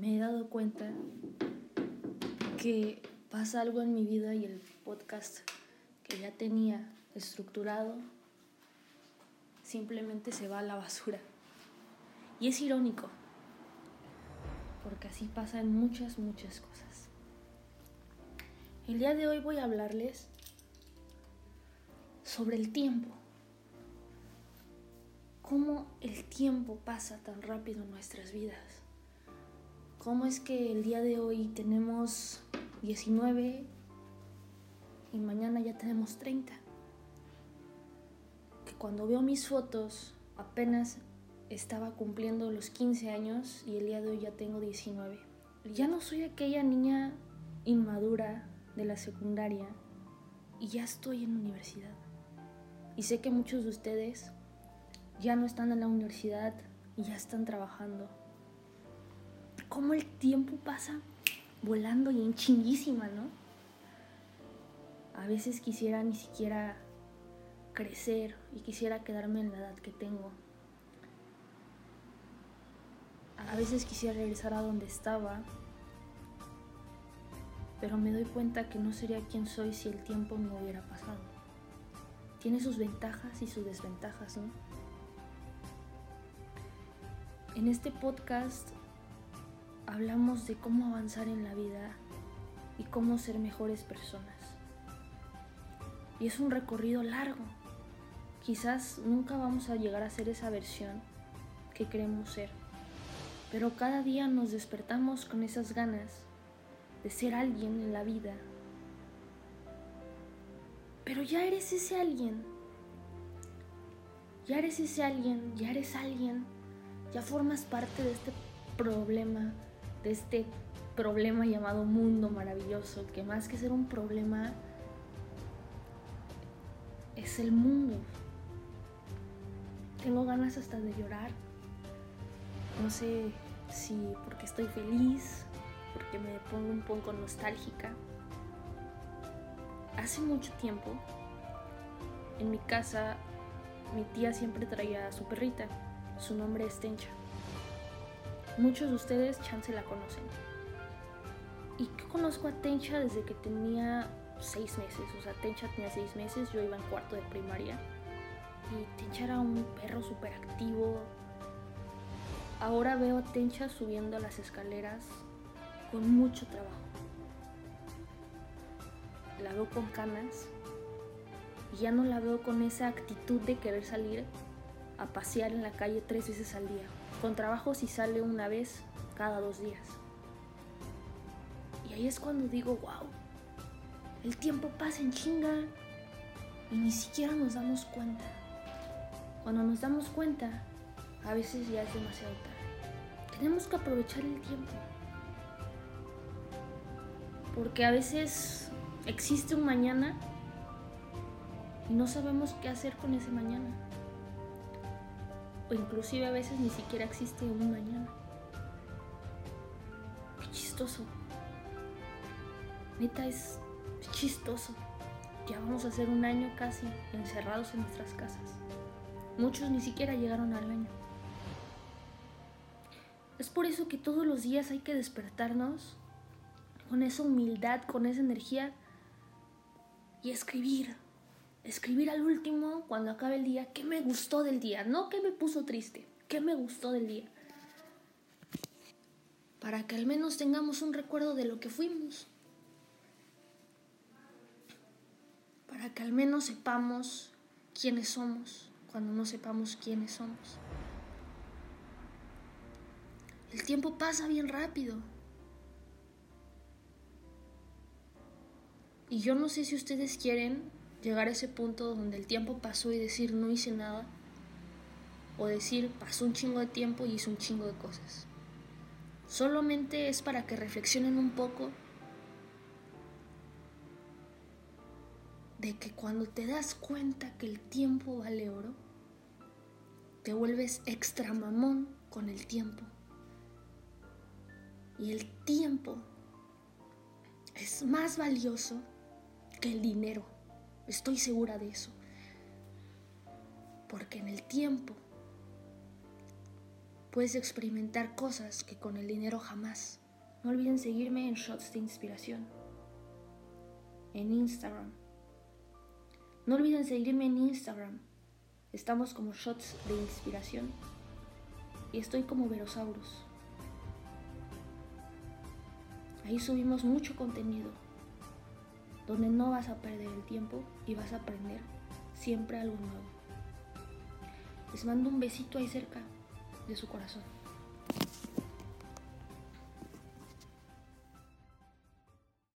me he dado cuenta que pasa algo en mi vida y el podcast que ya tenía estructurado simplemente se va a la basura. Y es irónico, porque así pasa en muchas, muchas cosas. El día de hoy voy a hablarles sobre el tiempo. Cómo el tiempo pasa tan rápido en nuestras vidas cómo es que el día de hoy tenemos 19 y mañana ya tenemos 30. Que cuando veo mis fotos apenas estaba cumpliendo los 15 años y el día de hoy ya tengo 19. Ya no soy aquella niña inmadura de la secundaria y ya estoy en universidad. Y sé que muchos de ustedes ya no están en la universidad y ya están trabajando cómo el tiempo pasa volando y en chinguísima, ¿no? A veces quisiera ni siquiera crecer y quisiera quedarme en la edad que tengo. A veces quisiera regresar a donde estaba, pero me doy cuenta que no sería quien soy si el tiempo no hubiera pasado. Tiene sus ventajas y sus desventajas, ¿no? En este podcast hablamos de cómo avanzar en la vida y cómo ser mejores personas. Y es un recorrido largo. Quizás nunca vamos a llegar a ser esa versión que queremos ser. Pero cada día nos despertamos con esas ganas de ser alguien en la vida. Pero ya eres ese alguien. Ya eres ese alguien, ya eres alguien. Ya formas parte de este problema de este problema llamado mundo maravilloso, que más que ser un problema, es el mundo. Tengo ganas hasta de llorar. No sé si porque estoy feliz, porque me pongo un poco nostálgica. Hace mucho tiempo, en mi casa, mi tía siempre traía a su perrita. Su nombre es Tencha. Muchos de ustedes chance la conocen. Y conozco a Tencha desde que tenía seis meses. O sea, Tencha tenía seis meses, yo iba en cuarto de primaria. Y Tencha era un perro súper activo. Ahora veo a Tencha subiendo las escaleras con mucho trabajo. La veo con canas y ya no la veo con esa actitud de querer salir a pasear en la calle tres veces al día. Con trabajo si sale una vez cada dos días. Y ahí es cuando digo, wow, el tiempo pasa en chinga y ni siquiera nos damos cuenta. Cuando nos damos cuenta, a veces ya es demasiado tarde. Tenemos que aprovechar el tiempo. Porque a veces existe un mañana y no sabemos qué hacer con ese mañana o inclusive a veces ni siquiera existe un mañana. Qué chistoso. Neta es chistoso. Ya vamos a hacer un año casi encerrados en nuestras casas. Muchos ni siquiera llegaron al año. Es por eso que todos los días hay que despertarnos con esa humildad, con esa energía y escribir, escribir al último, cuando acabe el día, qué me gustó del día, no qué me puso triste, qué me gustó del día. Para que al menos tengamos un recuerdo de lo que fuimos. Para que al menos sepamos quiénes somos cuando no sepamos quiénes somos. El tiempo pasa bien rápido. Y yo no sé si ustedes quieren llegar a ese punto donde el tiempo pasó y decir no hice nada, o decir pasó un chingo de tiempo y hice un chingo de cosas. Solamente es para que reflexionen un poco de que cuando te das cuenta que el tiempo vale oro, te vuelves extra mamón con el tiempo. Y el tiempo es más valioso que el dinero. Estoy segura de eso. Porque en el tiempo puedes experimentar cosas que con el dinero jamás. No olviden seguirme en Shots de Inspiración, en Instagram. No olviden seguirme en Instagram. Estamos como Shots de Inspiración. Y estoy como Verosaurus. Ahí subimos mucho contenido, donde no vas a perder el tiempo y vas a aprender siempre algo nuevo. Les mando un besito ahí cerca de su corazón.